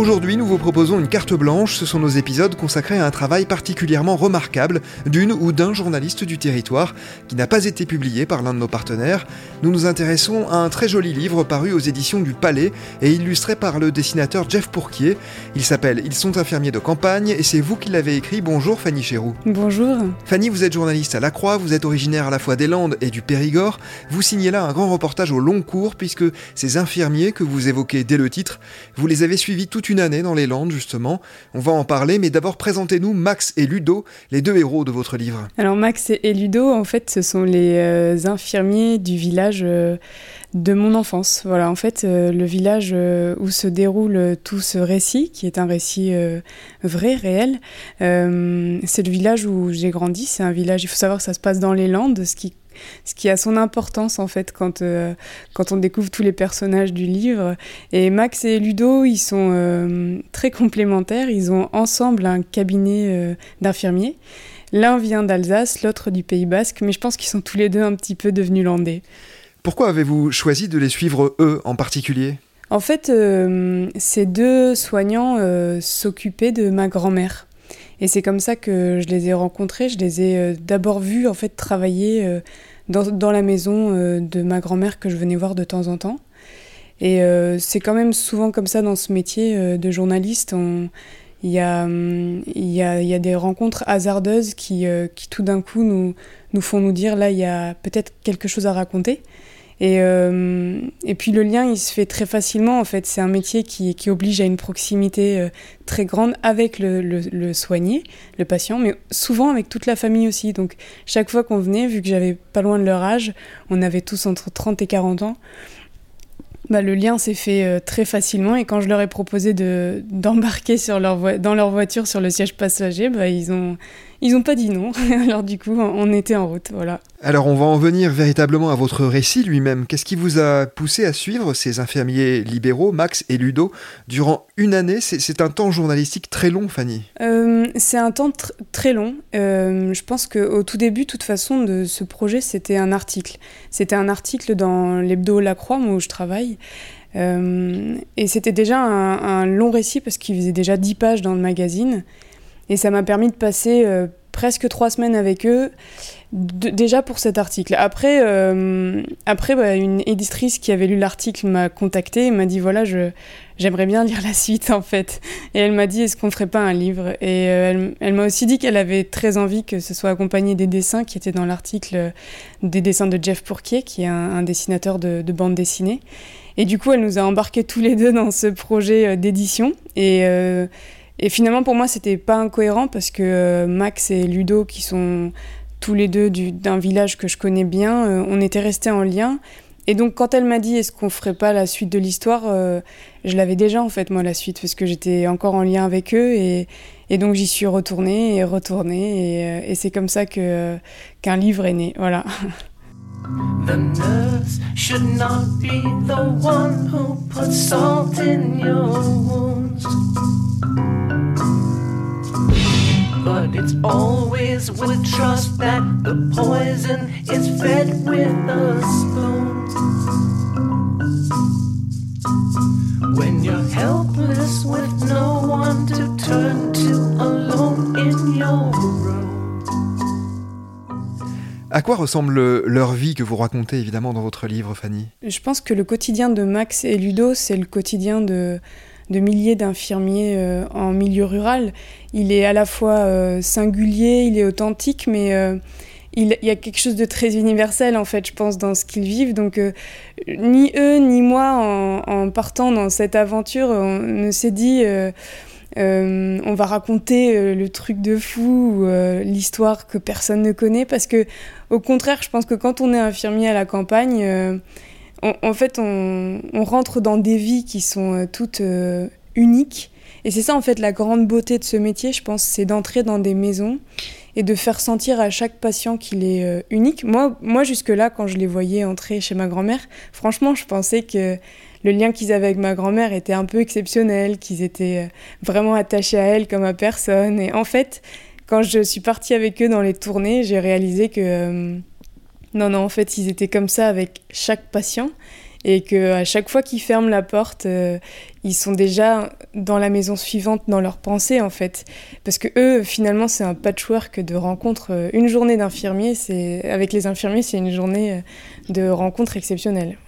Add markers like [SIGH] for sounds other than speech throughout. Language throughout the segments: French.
Aujourd'hui, nous vous proposons une carte blanche. Ce sont nos épisodes consacrés à un travail particulièrement remarquable d'une ou d'un journaliste du territoire qui n'a pas été publié par l'un de nos partenaires. Nous nous intéressons à un très joli livre paru aux éditions du Palais et illustré par le dessinateur Jeff Pourquier. Il s'appelle Ils sont infirmiers de campagne et c'est vous qui l'avez écrit. Bonjour Fanny Chéroux. Bonjour. Fanny, vous êtes journaliste à La Croix, vous êtes originaire à la fois des Landes et du Périgord. Vous signez là un grand reportage au long cours puisque ces infirmiers que vous évoquez dès le titre, vous les avez suivis toute une année dans les Landes, justement. On va en parler, mais d'abord présentez-nous Max et Ludo, les deux héros de votre livre. Alors Max et Ludo, en fait, ce sont les euh, infirmiers du village euh, de mon enfance. Voilà, en fait, euh, le village où se déroule tout ce récit, qui est un récit vrai, réel, c'est le village où j'ai grandi. C'est un village, il faut savoir ça se passe dans les Landes, ce qui ce qui a son importance en fait quand, euh, quand on découvre tous les personnages du livre. Et Max et Ludo, ils sont euh, très complémentaires, ils ont ensemble un cabinet euh, d'infirmiers. L'un vient d'Alsace, l'autre du Pays Basque, mais je pense qu'ils sont tous les deux un petit peu devenus landais. Pourquoi avez-vous choisi de les suivre eux en particulier? En fait, ces deux soignants s'occupaient de ma grand-mère. Et c'est comme ça que je les ai rencontrés. Je les ai euh, d'abord vus en fait travailler dans, la maison euh, de ma grand-mère que je venais voir de temps en temps. Et c'est quand même souvent comme ça dans ce métier de journaliste. Il y, a, hum, il, y a, des rencontres hasardeuses qui, tout d'un coup nous font nous dire là il y a peut-être quelque chose à raconter. Et, euh, et puis le lien, il se fait très facilement en fait. C'est un métier qui, qui, oblige à une proximité euh, très grande avec le, le, soigné, le patient, mais souvent avec toute la famille aussi. Donc chaque fois qu'on venait, vu que j'avais pas loin de leur âge, on avait tous entre 30 et 40 ans. Bah, le lien s'est fait euh, très facilement et quand je leur ai proposé de, d'embarquer dans leur voiture sur le siège passager, bah, ils ont ils n'ont pas dit non. [LAUGHS] Alors du coup, on était en route, voilà. Alors on va en venir véritablement à votre récit lui-même. Qu'est-ce qui vous a poussé à suivre ces infirmiers libéraux, Max et Ludo, durant une année? C'est un temps journalistique très long, Fanny. Euh, c'est un temps très long. Euh, je pense qu'au tout début, de toute façon, de ce projet, c'était un article. C'était un article dans l'hebdo La Croix, où je travaille. Euh, et c'était déjà un, un, long récit parce qu'il faisait déjà 10 pages dans le magazine. Et ça m'a permis de passer euh, presque trois semaines avec eux, déjà pour cet article. Après, euh, après bah, une éditrice qui avait lu l'article m'a contacté et m'a dit voilà, j'aimerais bien [LAUGHS] lire la suite en fait. Et elle m'a dit est-ce qu'on ferait pas un livre? Et euh, elle, elle m'a aussi dit qu'elle avait très envie que ce soit accompagné des dessins qui étaient dans l'article, des dessins de Jeff Pourquier, qui est un, dessinateur de, de, bande dessinée. Et du coup, elle nous a embarqués tous les deux dans ce projet d'édition. Et et finalement, pour moi, c'était pas incohérent parce que euh, Max et Ludo, qui sont tous les deux d'un village que je connais bien, euh, on était restés en lien. Et donc, quand elle m'a dit est-ce qu'on ferait pas la suite de l'histoire, euh, je l'avais déjà en fait, moi, la suite, parce que j'étais encore en lien avec eux. Et, et donc, j'y suis retournée et retournée. Et, c'est comme ça que qu'un livre est né. Voilà. [LAUGHS] The nurse should not be the one who puts salt in your wounds. But it's always with trust that the poison is fed with a spoon. When you're helpless with no one to turn to alone in your room. À quoi ressemble leur vie que vous racontez évidemment dans votre livre, Fanny? Je pense que le quotidien de Max et Ludo, c'est le quotidien de, de milliers d'infirmiers euh, en milieu rural. Il est à la fois euh, singulier, il est authentique, mais, euh, il, y a quelque chose de très universel, en fait, je pense, dans ce qu'ils vivent. Donc, ni eux, ni moi, en, partant dans cette aventure, on ne s'est dit. On va raconter le truc de fou ou l'histoire que personne ne connaît parce que au contraire je pense que quand on est infirmier à la campagne en fait on, rentre dans des vies qui sont toutes uniques et c'est ça en fait la grande beauté de ce métier je pense c'est d'entrer dans des maisons et de faire sentir à chaque patient qu'il est euh, unique. Moi, moi jusque-là, quand je les voyais entrer chez ma grand-mère, franchement, je pensais que le lien qu'ils avaient avec ma grand-mère était un peu exceptionnel, qu'ils étaient euh, vraiment attachés à elle comme à personne. Et en fait, quand je suis partie avec eux dans les tournées, j'ai réalisé que euh, non, non, en fait, ils étaient comme ça avec chaque patient et que à chaque fois qu'ils ferment la porte, euh, ils sont déjà dans la maison suivante dans leurs pensées en fait, parce que eux finalement c'est un patchwork de rencontres. Euh, une journée d'infirmier, c'est avec les infirmiers, c'est une journée euh, de rencontres exceptionnelles.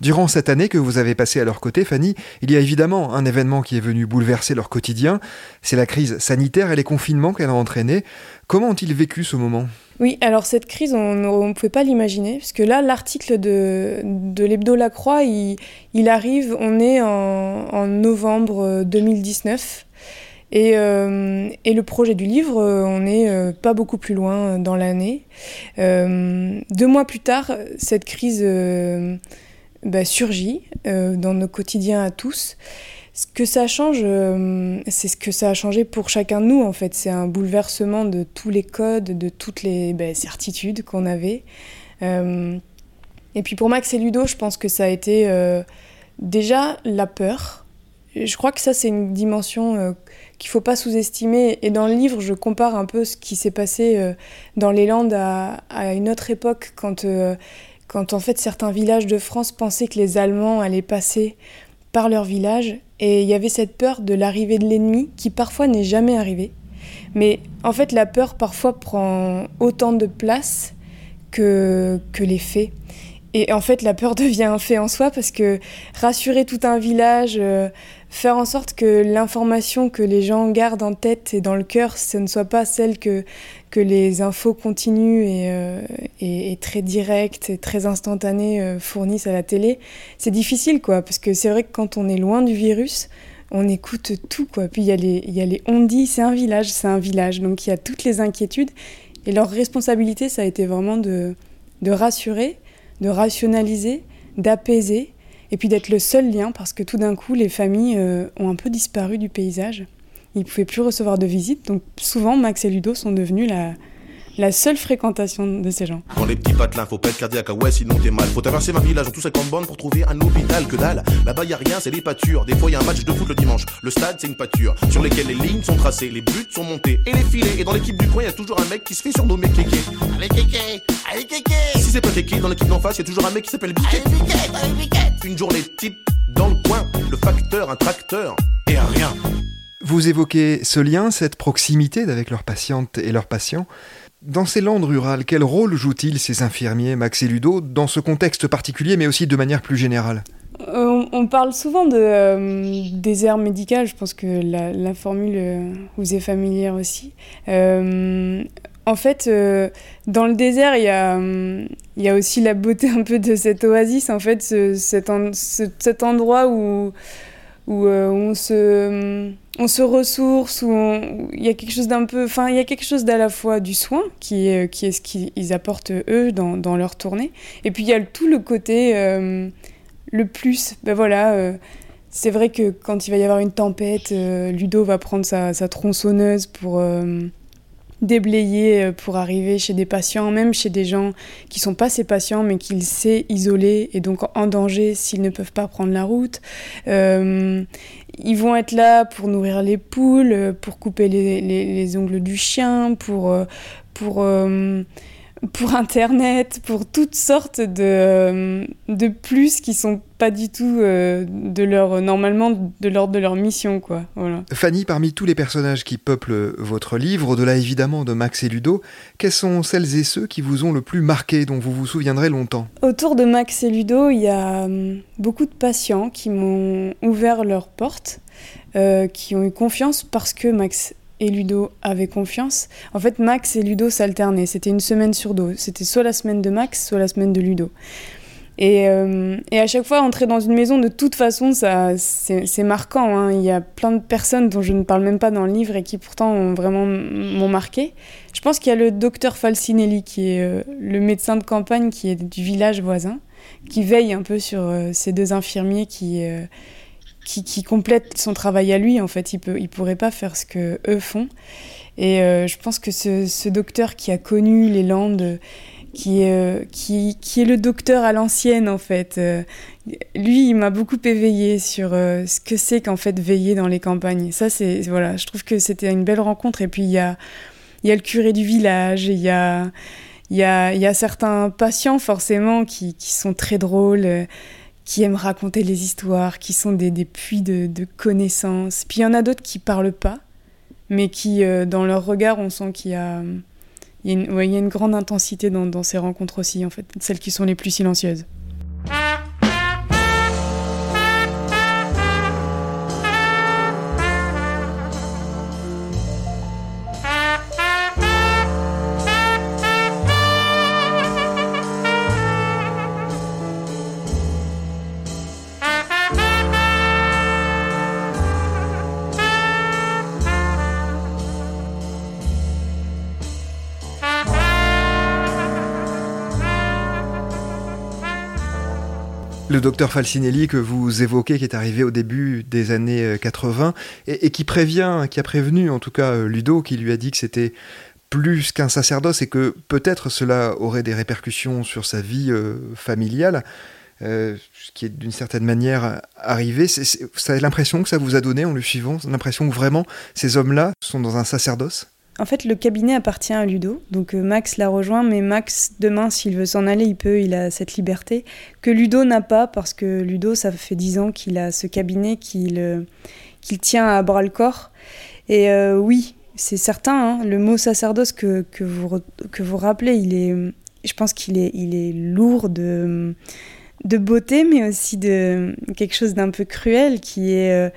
Durant cette année que vous avez passée à leur côté, Fanny, il y a évidemment un événement qui est venu bouleverser leur quotidien. C'est la crise sanitaire et les confinements qu'elle a entraînés. Comment ont-ils vécu ce moment? Oui, alors cette crise, on ne pouvait pas l'imaginer, parce que là, l'article de, l'Hebdo La Croix, il, arrive, on est en, novembre 2019, et, euh, et, le projet du livre, on n'est euh, pas beaucoup plus loin dans l'année. Euh, deux mois plus tard, cette crise bah, surgit dans nos quotidiens à tous. Ce que ça change, euh, c'est ce que ça a changé pour chacun de nous, en fait. C'est un bouleversement de tous les codes, de toutes les ben, certitudes qu'on avait. Euh, et puis pour Max et Ludo, je pense que ça a été euh, déjà la peur. Je crois que ça, c'est une dimension qu'il faut pas sous-estimer. Et dans le livre, je compare un peu ce qui s'est passé dans les Landes à, une autre époque, quand, quand en fait certains villages de France pensaient que les Allemands allaient passer par leur village et il y avait cette peur de l'arrivée de l'ennemi qui parfois n'est jamais arrivée. Mais en fait, la peur parfois prend autant de place que, que les faits. Et en fait, la peur [LAUGHS] devient un fait en soi parce que rassurer tout un village, euh, faire en sorte que l'information que les gens gardent en tête et dans le cœur, ce ne soit pas celle que, que les infos continues et, euh, et, très directes et très instantanées euh, fournissent à la télé, c'est difficile, quoi. Parce que c'est vrai que quand on est loin du virus, on écoute tout, quoi. Puis il y a les, les on dit, c'est un village, c'est un village. Donc il y a toutes les inquiétudes. Et leur responsabilité, ça a été vraiment de, de rassurer, de rationaliser, d'apaiser et puis d'être le seul lien parce que tout d'un coup les familles euh, ont un peu disparu du paysage. Ils ne pouvaient plus recevoir de visites, donc souvent Max et Ludo sont devenus la, la seule fréquentation de ces gens. Dans les petits patelins, faut pas être cardiaque, ah ouais, sinon t'es mal. Faut traverser ma village en tout 50 bornes pour trouver un hôpital que dalle. Là-bas y a rien, c'est des pâtures. Des fois y a un match de foot le dimanche. Le stade, c'est une pâture sur lesquelles les lignes sont tracées, les buts sont montés et les filets. Et dans l'équipe du coin, y a toujours un mec qui se fait surnommer Kéké. Allez Kéké, allez Kéké. Si c'est pas Kéké, dans l'équipe d'en face, y a toujours un mec qui s'appelle Biquet. Allez Biquet, allez Une journée type dans le coin, le facteur, un tracteur et un rien. Vous évoquez ce lien, cette proximité avec leurs patientes et leurs patients. Dans ces landes rurales, quel rôle jouent-ils ces infirmiers, Max et Ludo, dans ce contexte particulier, mais aussi de manière plus générale? Euh, on, parle souvent de euh, désert médical, je pense que la, formule euh, vous est familière aussi. en fait, dans le désert, il y a, aussi la beauté un peu de cette oasis, en fait, cet, cet, endroit où, où on se on se ressource, ou il y a quelque chose d'un peu, enfin il y a quelque chose d'à la fois du soin qui est, qui est ce qu'ils apportent eux dans, dans, leur tournée, et puis il y a tout le côté euh, le plus, ben voilà. Euh, c'est vrai que quand il va y avoir une tempête, euh, Ludo va prendre sa tronçonneuse pour déblayer euh, pour arriver chez des patients, même chez des gens qui sont pas ses patients, mais qu'il sait isoler et donc en danger s'ils ne peuvent pas prendre la route. Euh, ils vont être là pour nourrir les poules, pour couper les, les, ongles du chien, pour, euh, pour Internet, pour toutes sortes de, euh, de plus qui sont pas du tout euh, de leur normalement de l'ordre de leur mission quoi. Voilà. Fanny, parmi tous les personnages qui peuplent votre livre, au-delà évidemment de Max et Ludo, quels sont celles et ceux qui vous ont le plus marqué, dont vous vous souviendrez longtemps? Autour de Max et Ludo, il y a hum, beaucoup de patients qui m'ont ouvert leurs portes, euh, qui ont eu confiance parce que Max et Ludo avaient confiance. En fait, Max et Ludo s'alternaient. C'était une semaine sur deux. C'était soit la semaine de Max, soit la semaine de Ludo. Et, euh, et, à chaque fois, entrer dans une maison, de toute façon, ça, c'est marquant. Hein. Il y a plein de personnes dont je ne parle même pas dans le livre et qui pourtant ont vraiment m'ont marqué. Je pense qu'il y a le docteur Falcinelli, qui est euh, le médecin de campagne qui est du village voisin, qui veille un peu sur euh, ces deux infirmiers qui, qui, complètent son travail à lui. En fait, il ne il pourrait pas faire ce que eux font. Et je pense que ce, ce, docteur qui a connu les Landes qui euh, qui, qui, est le docteur à l'ancienne en fait. Euh, lui, il m'a beaucoup éveillé sur euh, ce que c'est qu'en fait veiller dans les campagnes. Ça, c'est voilà, je trouve que c'était une belle rencontre. Et puis il y a, y a le curé du village, il y a, il y a, y a certains patients forcément qui, qui sont très drôles qui aiment raconter les histoires, qui sont des, des puits de, de, connaissances. Puis il y en a d'autres qui parlent pas, mais qui, dans leur regard, on sent qu'il y a, il y, a une grande intensité dans, dans ces rencontres aussi, en fait, celles qui sont les plus silencieuses. Le docteur Falcinelli que vous évoquez, qui est arrivé au début des années 80 euh, et, qui prévient, qui a prévenu en tout cas euh, Ludo, qui lui a dit que c'était plus qu'un sacerdoce et que peut-être cela aurait des répercussions sur sa vie euh, familiale, ce qui est d'une certaine manière arrivé. a l'impression que ça vous a donné en le suivant, l'impression que vraiment ces hommes-là sont dans un sacerdoce? En fait, le cabinet appartient à Ludo, donc euh, Max l'a rejoint, mais Max, demain, s'il veut s'en aller, il peut, il a cette liberté, que Ludo n'a pas, parce que Ludo, ça fait dix ans qu'il a ce cabinet qu'il euh, tient à bras-le-corps. Et euh, oui, c'est certain, hein, le mot sacerdoce que, que, vous, que vous rappelez, il est, je pense qu'il est, il est lourd de, de beauté, mais aussi de quelque chose d'un peu cruel qui est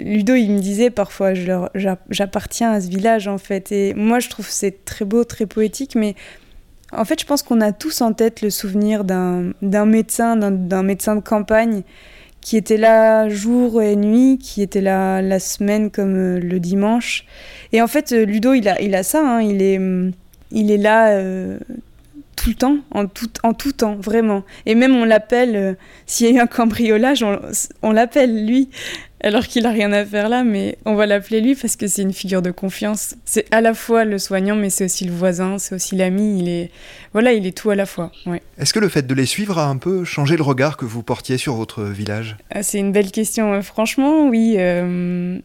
Ludo, il me disait parfois, j'appartiens à ce village en fait. Et moi, je trouve c'est très beau, très poétique, mais en fait, je pense qu'on a tous en tête le souvenir d'un médecin, d'un médecin de campagne qui était là jour et nuit, qui était là la semaine comme euh, le dimanche. Et en fait, euh, Ludo, il a, il a ça, hein, il, est, il est là euh, tout le temps, en tout, en tout temps, vraiment. Et même on l'appelle, s'il y a eu un cambriolage, on, on l'appelle lui alors qu'il a rien à faire là, mais on va l'appeler lui parce que c'est une figure de confiance. C'est à la fois le soignant, mais c'est aussi le voisin, c'est aussi l'ami. Il est, voilà, il est tout à la fois. Est-ce que le fait de les suivre a un peu changé le regard que vous portiez sur votre village? Ah, C'est une belle question. Franchement, oui. Euh,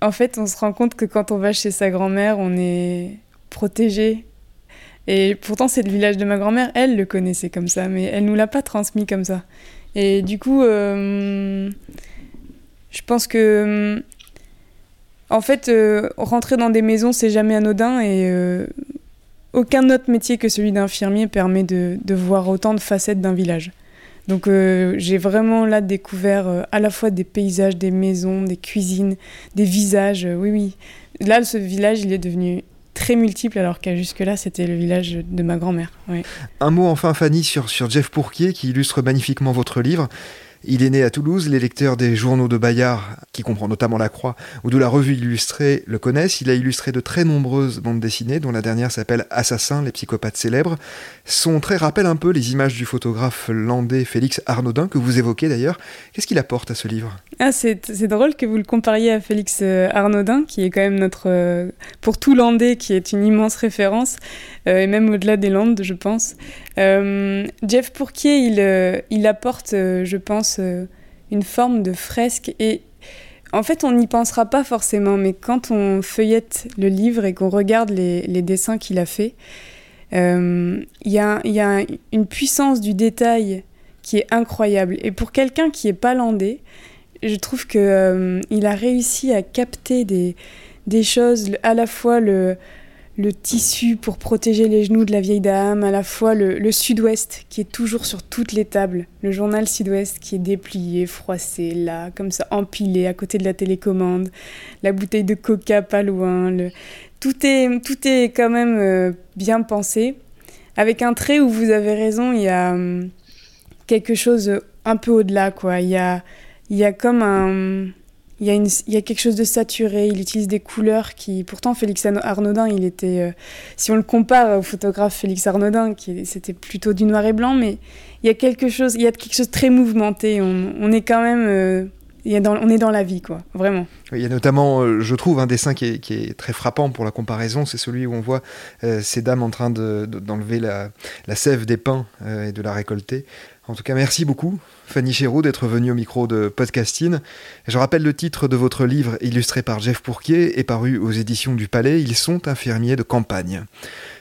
en fait, on se rend compte que quand on va chez sa grand-mère, on est protégé. Et pourtant, c'est le village de ma grand-mère. Elle le connaissait comme ça, mais elle nous l'a pas transmis comme ça. Et du coup. Euh, je pense que, en fait, euh, rentrer dans des maisons, c'est jamais anodin et euh, aucun autre métier que celui d'infirmier permet de, voir autant de facettes d'un village. Donc euh, j'ai vraiment là découvert à la fois des paysages, des maisons, des cuisines, des visages. oui, oui. Là, ce village, il est devenu très multiple alors qu'à jusque-là, c'était le village de ma grand-mère. Un mot enfin, Fanny, sur, sur Jeff Pourquier qui illustre magnifiquement votre livre. Il est né à Toulouse, les lecteurs des journaux de Bayard, qui comprend notamment La Croix, ou de la revue illustrée, le connaissent. Il a illustré de très nombreuses bandes dessinées, dont la dernière s'appelle Assassin, les psychopathes célèbres. Son trait rappelle un peu les images du photographe landais Félix Arnaudin, que vous évoquez d'ailleurs. Qu'est-ce qu'il apporte à ce livre? Ah, c'est, drôle que vous le compariez à Félix euh, Arnaudin, qui est quand même notre, euh, pour tout landais, qui est une immense référence, euh, et même au-delà des Landes, je pense. Jeff Pourquier, il, il apporte, je pense, euh, une forme de fresque. Et en fait, on n'y pensera pas forcément, mais quand on feuillette le livre et qu'on regarde les, dessins qu'il a fait, euh, il y, a, une puissance du détail qui est incroyable. Et pour quelqu'un qui est pas landais, je trouve qu'il euh, il a réussi à capter des, des choses, à la fois le, le tissu pour protéger les genoux de la vieille dame, à la fois le, sud-ouest qui est toujours sur toutes les tables, le journal sud-ouest qui est déplié, froissé, là, comme ça, empilé à côté de la télécommande, la bouteille de coca pas loin, tout, est, tout est quand même euh, bien pensé, avec un trait où vous avez raison, il y a hum, quelque chose un peu au-delà, quoi. Il y a, il y a comme un il y, a quelque chose de saturé, il utilise des couleurs qui... Pourtant, Félix Arnaudin, il était... Euh, si on le compare au photographe Félix Arnaudin, qui c'était plutôt du noir et blanc, mais il y a quelque chose, il y a quelque chose de très mouvementé. On, est quand même... Euh, dans, on est dans la vie, quoi, vraiment. Il y a notamment, euh, je trouve, un dessin qui est, très frappant pour la comparaison, c'est celui où on voit ces dames en train d'enlever de, la, la, sève des pins et de la récolter. En tout cas, merci beaucoup, Fanny Chéroux, d'être venue au micro de Podcasting. Je rappelle le titre de votre livre illustré par Jeff Pourquier et paru aux éditions du Palais. Ils sont infirmiers de campagne.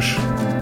Busch.